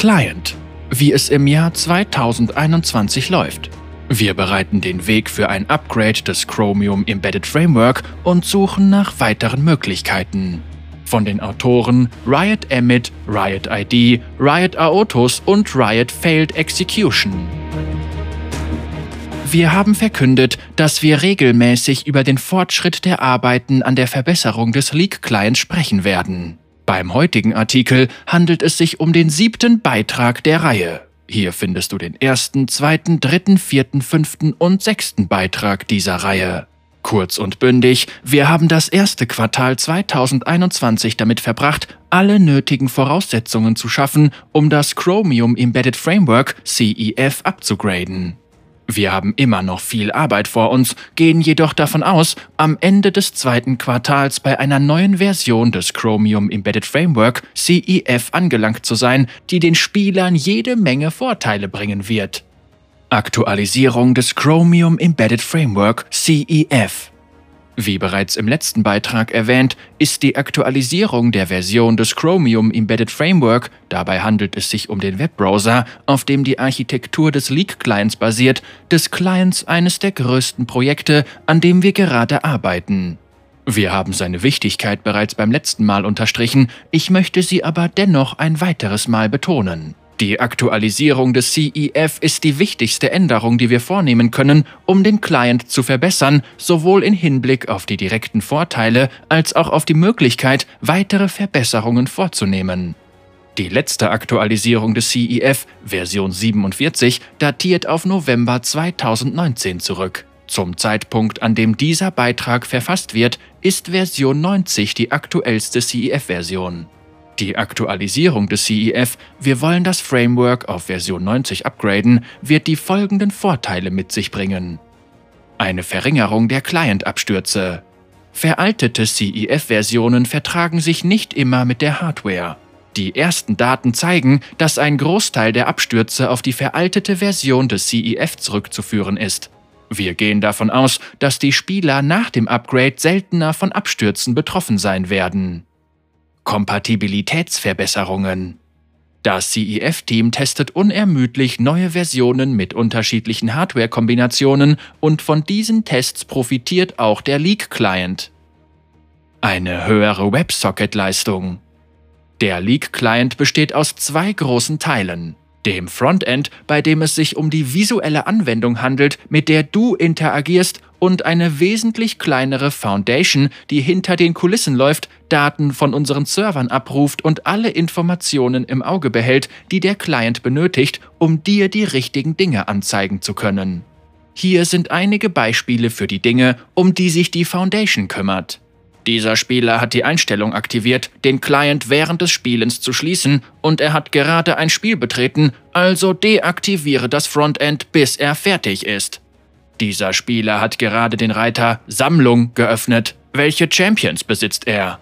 Client. Wie es im Jahr 2021 läuft. Wir bereiten den Weg für ein Upgrade des Chromium Embedded Framework und suchen nach weiteren Möglichkeiten. Von den Autoren Riot Emit, Riot ID, Riot Aotus und Riot Failed Execution. Wir haben verkündet, dass wir regelmäßig über den Fortschritt der Arbeiten an der Verbesserung des Leak-Clients sprechen werden. Beim heutigen Artikel handelt es sich um den siebten Beitrag der Reihe. Hier findest du den ersten, zweiten, dritten, vierten, fünften und sechsten Beitrag dieser Reihe. Kurz und bündig, wir haben das erste Quartal 2021 damit verbracht, alle nötigen Voraussetzungen zu schaffen, um das Chromium Embedded Framework CEF abzugraden. Wir haben immer noch viel Arbeit vor uns, gehen jedoch davon aus, am Ende des zweiten Quartals bei einer neuen Version des Chromium Embedded Framework CEF angelangt zu sein, die den Spielern jede Menge Vorteile bringen wird. Aktualisierung des Chromium Embedded Framework CEF wie bereits im letzten Beitrag erwähnt, ist die Aktualisierung der Version des Chromium Embedded Framework, dabei handelt es sich um den Webbrowser, auf dem die Architektur des Leak-Clients basiert, des Clients eines der größten Projekte, an dem wir gerade arbeiten. Wir haben seine Wichtigkeit bereits beim letzten Mal unterstrichen, ich möchte sie aber dennoch ein weiteres Mal betonen. Die Aktualisierung des CEF ist die wichtigste Änderung, die wir vornehmen können, um den Client zu verbessern, sowohl in Hinblick auf die direkten Vorteile als auch auf die Möglichkeit, weitere Verbesserungen vorzunehmen. Die letzte Aktualisierung des CEF, Version 47, datiert auf November 2019 zurück. Zum Zeitpunkt, an dem dieser Beitrag verfasst wird, ist Version 90 die aktuellste CEF-Version. Die Aktualisierung des CEF, wir wollen das Framework auf Version 90 upgraden, wird die folgenden Vorteile mit sich bringen. Eine Verringerung der Client-Abstürze. Veraltete CEF-Versionen vertragen sich nicht immer mit der Hardware. Die ersten Daten zeigen, dass ein Großteil der Abstürze auf die veraltete Version des CEF zurückzuführen ist. Wir gehen davon aus, dass die Spieler nach dem Upgrade seltener von Abstürzen betroffen sein werden. Kompatibilitätsverbesserungen. Das CEF-Team testet unermüdlich neue Versionen mit unterschiedlichen Hardware-Kombinationen und von diesen Tests profitiert auch der Leak-Client. Eine höhere WebSocket-Leistung. Der Leak-Client besteht aus zwei großen Teilen. Dem Frontend, bei dem es sich um die visuelle Anwendung handelt, mit der du interagierst und eine wesentlich kleinere Foundation, die hinter den Kulissen läuft, Daten von unseren Servern abruft und alle Informationen im Auge behält, die der Client benötigt, um dir die richtigen Dinge anzeigen zu können. Hier sind einige Beispiele für die Dinge, um die sich die Foundation kümmert. Dieser Spieler hat die Einstellung aktiviert, den Client während des Spielens zu schließen und er hat gerade ein Spiel betreten, also deaktiviere das Frontend, bis er fertig ist. Dieser Spieler hat gerade den Reiter Sammlung geöffnet. Welche Champions besitzt er?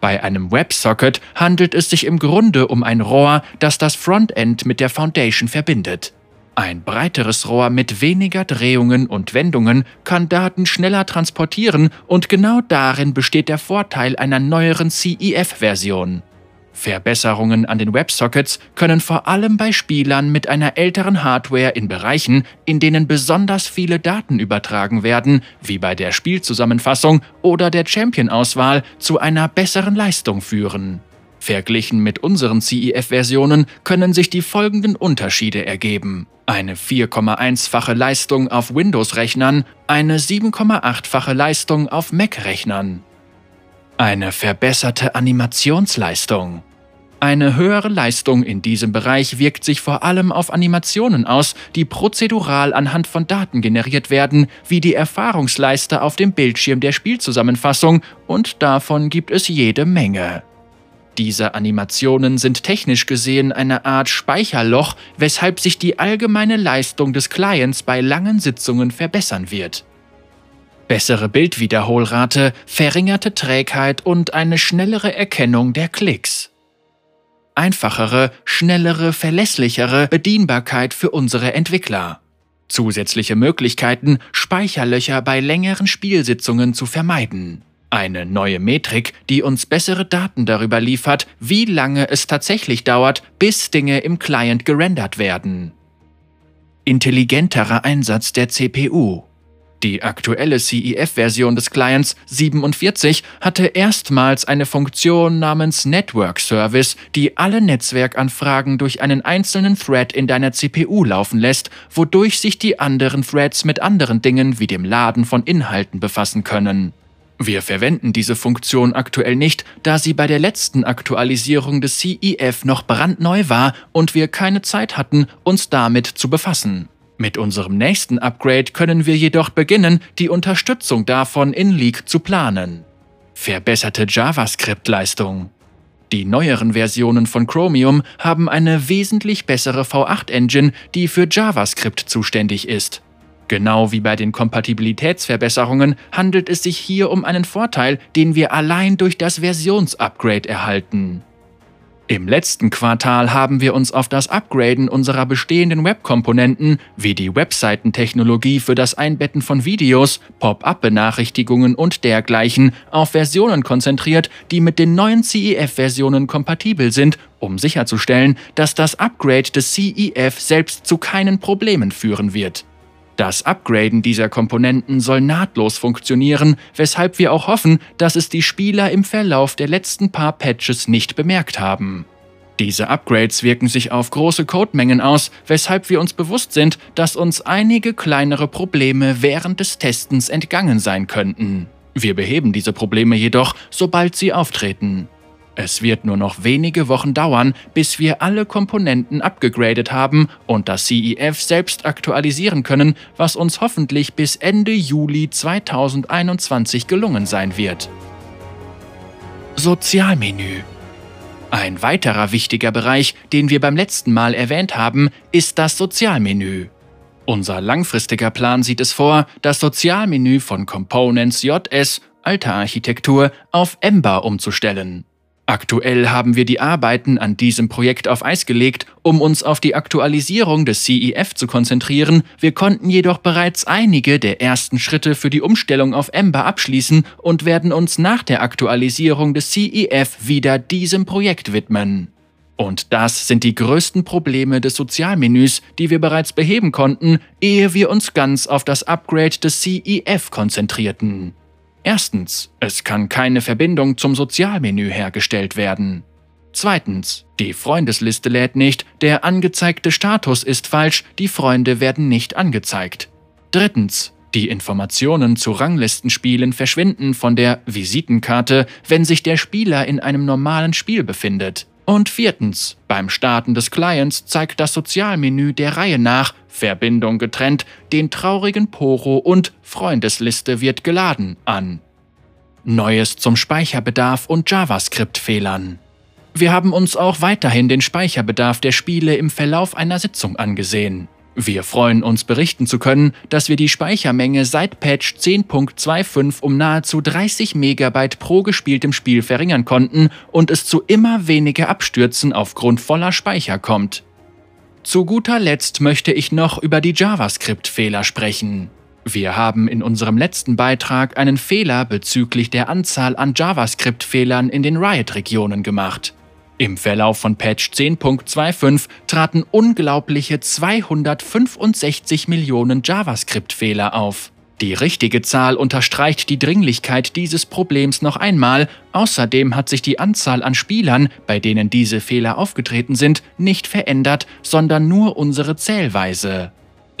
Bei einem WebSocket handelt es sich im Grunde um ein Rohr, das das Frontend mit der Foundation verbindet. Ein breiteres Rohr mit weniger Drehungen und Wendungen kann Daten schneller transportieren und genau darin besteht der Vorteil einer neueren CEF-Version. Verbesserungen an den WebSockets können vor allem bei Spielern mit einer älteren Hardware in Bereichen, in denen besonders viele Daten übertragen werden, wie bei der Spielzusammenfassung oder der Champion-Auswahl, zu einer besseren Leistung führen. Verglichen mit unseren CEF-Versionen können sich die folgenden Unterschiede ergeben. Eine 4,1-fache Leistung auf Windows-Rechnern, eine 7,8-fache Leistung auf Mac-Rechnern. Eine verbesserte Animationsleistung. Eine höhere Leistung in diesem Bereich wirkt sich vor allem auf Animationen aus, die prozedural anhand von Daten generiert werden, wie die Erfahrungsleiste auf dem Bildschirm der Spielzusammenfassung, und davon gibt es jede Menge. Diese Animationen sind technisch gesehen eine Art Speicherloch, weshalb sich die allgemeine Leistung des Clients bei langen Sitzungen verbessern wird. Bessere Bildwiederholrate, verringerte Trägheit und eine schnellere Erkennung der Klicks einfachere, schnellere, verlässlichere Bedienbarkeit für unsere Entwickler. Zusätzliche Möglichkeiten, Speicherlöcher bei längeren Spielsitzungen zu vermeiden. Eine neue Metrik, die uns bessere Daten darüber liefert, wie lange es tatsächlich dauert, bis Dinge im Client gerendert werden. Intelligenterer Einsatz der CPU. Die aktuelle CEF-Version des Clients 47 hatte erstmals eine Funktion namens Network Service, die alle Netzwerkanfragen durch einen einzelnen Thread in deiner CPU laufen lässt, wodurch sich die anderen Threads mit anderen Dingen wie dem Laden von Inhalten befassen können. Wir verwenden diese Funktion aktuell nicht, da sie bei der letzten Aktualisierung des CEF noch brandneu war und wir keine Zeit hatten, uns damit zu befassen. Mit unserem nächsten Upgrade können wir jedoch beginnen, die Unterstützung davon in Leak zu planen. Verbesserte JavaScript-Leistung. Die neueren Versionen von Chromium haben eine wesentlich bessere V8-Engine, die für JavaScript zuständig ist. Genau wie bei den Kompatibilitätsverbesserungen handelt es sich hier um einen Vorteil, den wir allein durch das Versionsupgrade erhalten. Im letzten Quartal haben wir uns auf das Upgraden unserer bestehenden Webkomponenten wie die Webseitentechnologie für das Einbetten von Videos, Pop-up-Benachrichtigungen und dergleichen auf Versionen konzentriert, die mit den neuen CEF-Versionen kompatibel sind, um sicherzustellen, dass das Upgrade des CEF selbst zu keinen Problemen führen wird. Das Upgraden dieser Komponenten soll nahtlos funktionieren, weshalb wir auch hoffen, dass es die Spieler im Verlauf der letzten paar Patches nicht bemerkt haben. Diese Upgrades wirken sich auf große Codemengen aus, weshalb wir uns bewusst sind, dass uns einige kleinere Probleme während des Testens entgangen sein könnten. Wir beheben diese Probleme jedoch, sobald sie auftreten. Es wird nur noch wenige Wochen dauern, bis wir alle Komponenten abgegradet haben und das CEF selbst aktualisieren können, was uns hoffentlich bis Ende Juli 2021 gelungen sein wird. Sozialmenü Ein weiterer wichtiger Bereich, den wir beim letzten Mal erwähnt haben, ist das Sozialmenü. Unser langfristiger Plan sieht es vor, das Sozialmenü von Components JS, alter Architektur, auf Ember umzustellen. Aktuell haben wir die Arbeiten an diesem Projekt auf Eis gelegt, um uns auf die Aktualisierung des CEF zu konzentrieren. Wir konnten jedoch bereits einige der ersten Schritte für die Umstellung auf Ember abschließen und werden uns nach der Aktualisierung des CEF wieder diesem Projekt widmen. Und das sind die größten Probleme des Sozialmenüs, die wir bereits beheben konnten, ehe wir uns ganz auf das Upgrade des CEF konzentrierten. Erstens, es kann keine Verbindung zum Sozialmenü hergestellt werden. Zweitens, die Freundesliste lädt nicht, der angezeigte Status ist falsch, die Freunde werden nicht angezeigt. Drittens, die Informationen zu Ranglistenspielen verschwinden von der Visitenkarte, wenn sich der Spieler in einem normalen Spiel befindet. Und viertens, beim Starten des Clients zeigt das Sozialmenü der Reihe nach Verbindung getrennt, den traurigen Poro und Freundesliste wird geladen an. Neues zum Speicherbedarf und JavaScript-Fehlern. Wir haben uns auch weiterhin den Speicherbedarf der Spiele im Verlauf einer Sitzung angesehen. Wir freuen uns berichten zu können, dass wir die Speichermenge seit Patch 10.25 um nahezu 30 MB pro gespieltem Spiel verringern konnten und es zu immer weniger Abstürzen aufgrund voller Speicher kommt. Zu guter Letzt möchte ich noch über die JavaScript-Fehler sprechen. Wir haben in unserem letzten Beitrag einen Fehler bezüglich der Anzahl an JavaScript-Fehlern in den Riot-Regionen gemacht. Im Verlauf von Patch 10.25 traten unglaubliche 265 Millionen JavaScript-Fehler auf. Die richtige Zahl unterstreicht die Dringlichkeit dieses Problems noch einmal, außerdem hat sich die Anzahl an Spielern, bei denen diese Fehler aufgetreten sind, nicht verändert, sondern nur unsere Zählweise.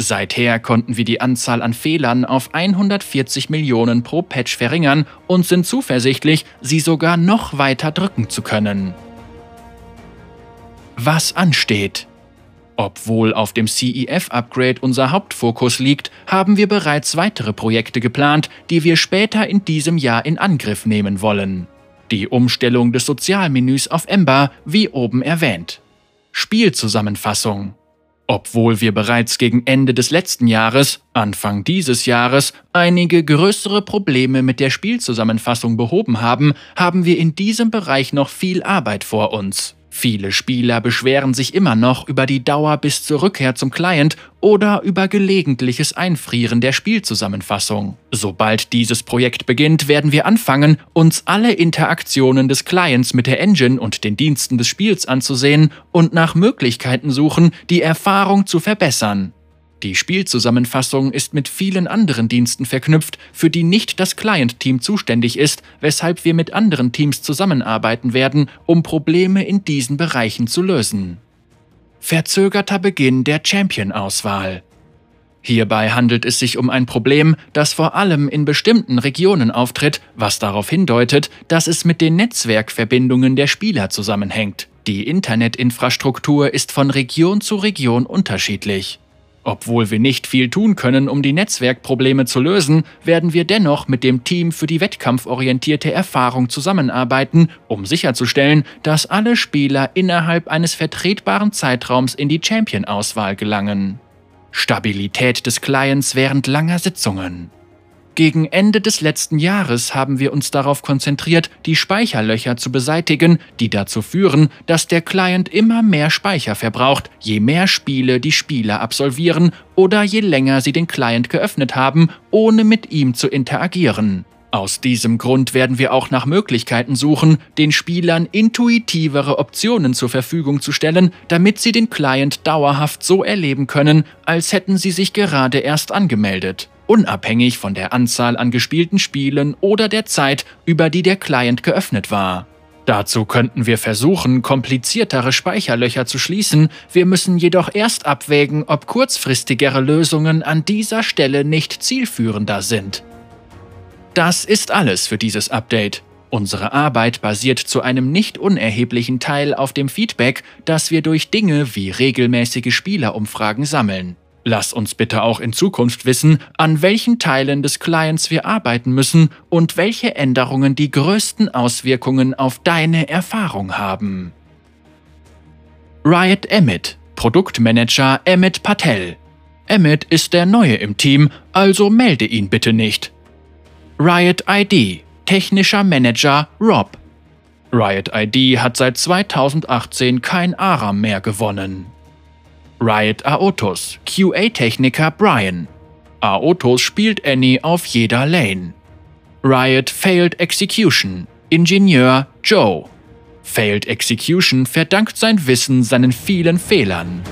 Seither konnten wir die Anzahl an Fehlern auf 140 Millionen pro Patch verringern und sind zuversichtlich, sie sogar noch weiter drücken zu können was ansteht. Obwohl auf dem CEF-Upgrade unser Hauptfokus liegt, haben wir bereits weitere Projekte geplant, die wir später in diesem Jahr in Angriff nehmen wollen. Die Umstellung des Sozialmenüs auf Ember, wie oben erwähnt. Spielzusammenfassung. Obwohl wir bereits gegen Ende des letzten Jahres, Anfang dieses Jahres, einige größere Probleme mit der Spielzusammenfassung behoben haben, haben wir in diesem Bereich noch viel Arbeit vor uns. Viele Spieler beschweren sich immer noch über die Dauer bis zur Rückkehr zum Client oder über gelegentliches Einfrieren der Spielzusammenfassung. Sobald dieses Projekt beginnt, werden wir anfangen, uns alle Interaktionen des Clients mit der Engine und den Diensten des Spiels anzusehen und nach Möglichkeiten suchen, die Erfahrung zu verbessern. Die Spielzusammenfassung ist mit vielen anderen Diensten verknüpft, für die nicht das Client-Team zuständig ist, weshalb wir mit anderen Teams zusammenarbeiten werden, um Probleme in diesen Bereichen zu lösen. Verzögerter Beginn der Champion-Auswahl. Hierbei handelt es sich um ein Problem, das vor allem in bestimmten Regionen auftritt, was darauf hindeutet, dass es mit den Netzwerkverbindungen der Spieler zusammenhängt. Die Internetinfrastruktur ist von Region zu Region unterschiedlich. Obwohl wir nicht viel tun können, um die Netzwerkprobleme zu lösen, werden wir dennoch mit dem Team für die wettkampforientierte Erfahrung zusammenarbeiten, um sicherzustellen, dass alle Spieler innerhalb eines vertretbaren Zeitraums in die Champion-Auswahl gelangen. Stabilität des Clients während langer Sitzungen. Gegen Ende des letzten Jahres haben wir uns darauf konzentriert, die Speicherlöcher zu beseitigen, die dazu führen, dass der Client immer mehr Speicher verbraucht, je mehr Spiele die Spieler absolvieren oder je länger sie den Client geöffnet haben, ohne mit ihm zu interagieren. Aus diesem Grund werden wir auch nach Möglichkeiten suchen, den Spielern intuitivere Optionen zur Verfügung zu stellen, damit sie den Client dauerhaft so erleben können, als hätten sie sich gerade erst angemeldet unabhängig von der Anzahl an gespielten Spielen oder der Zeit, über die der Client geöffnet war. Dazu könnten wir versuchen, kompliziertere Speicherlöcher zu schließen, wir müssen jedoch erst abwägen, ob kurzfristigere Lösungen an dieser Stelle nicht zielführender sind. Das ist alles für dieses Update. Unsere Arbeit basiert zu einem nicht unerheblichen Teil auf dem Feedback, das wir durch Dinge wie regelmäßige Spielerumfragen sammeln. Lass uns bitte auch in Zukunft wissen, an welchen Teilen des Clients wir arbeiten müssen und welche Änderungen die größten Auswirkungen auf deine Erfahrung haben. Riot Emmett, Produktmanager Emmett Patel. Emmett ist der Neue im Team, also melde ihn bitte nicht. Riot ID, technischer Manager Rob. Riot ID hat seit 2018 kein Aram mehr gewonnen. Riot Aotus, QA-Techniker Brian. Aotus spielt Annie auf jeder Lane. Riot Failed Execution, Ingenieur Joe. Failed Execution verdankt sein Wissen seinen vielen Fehlern.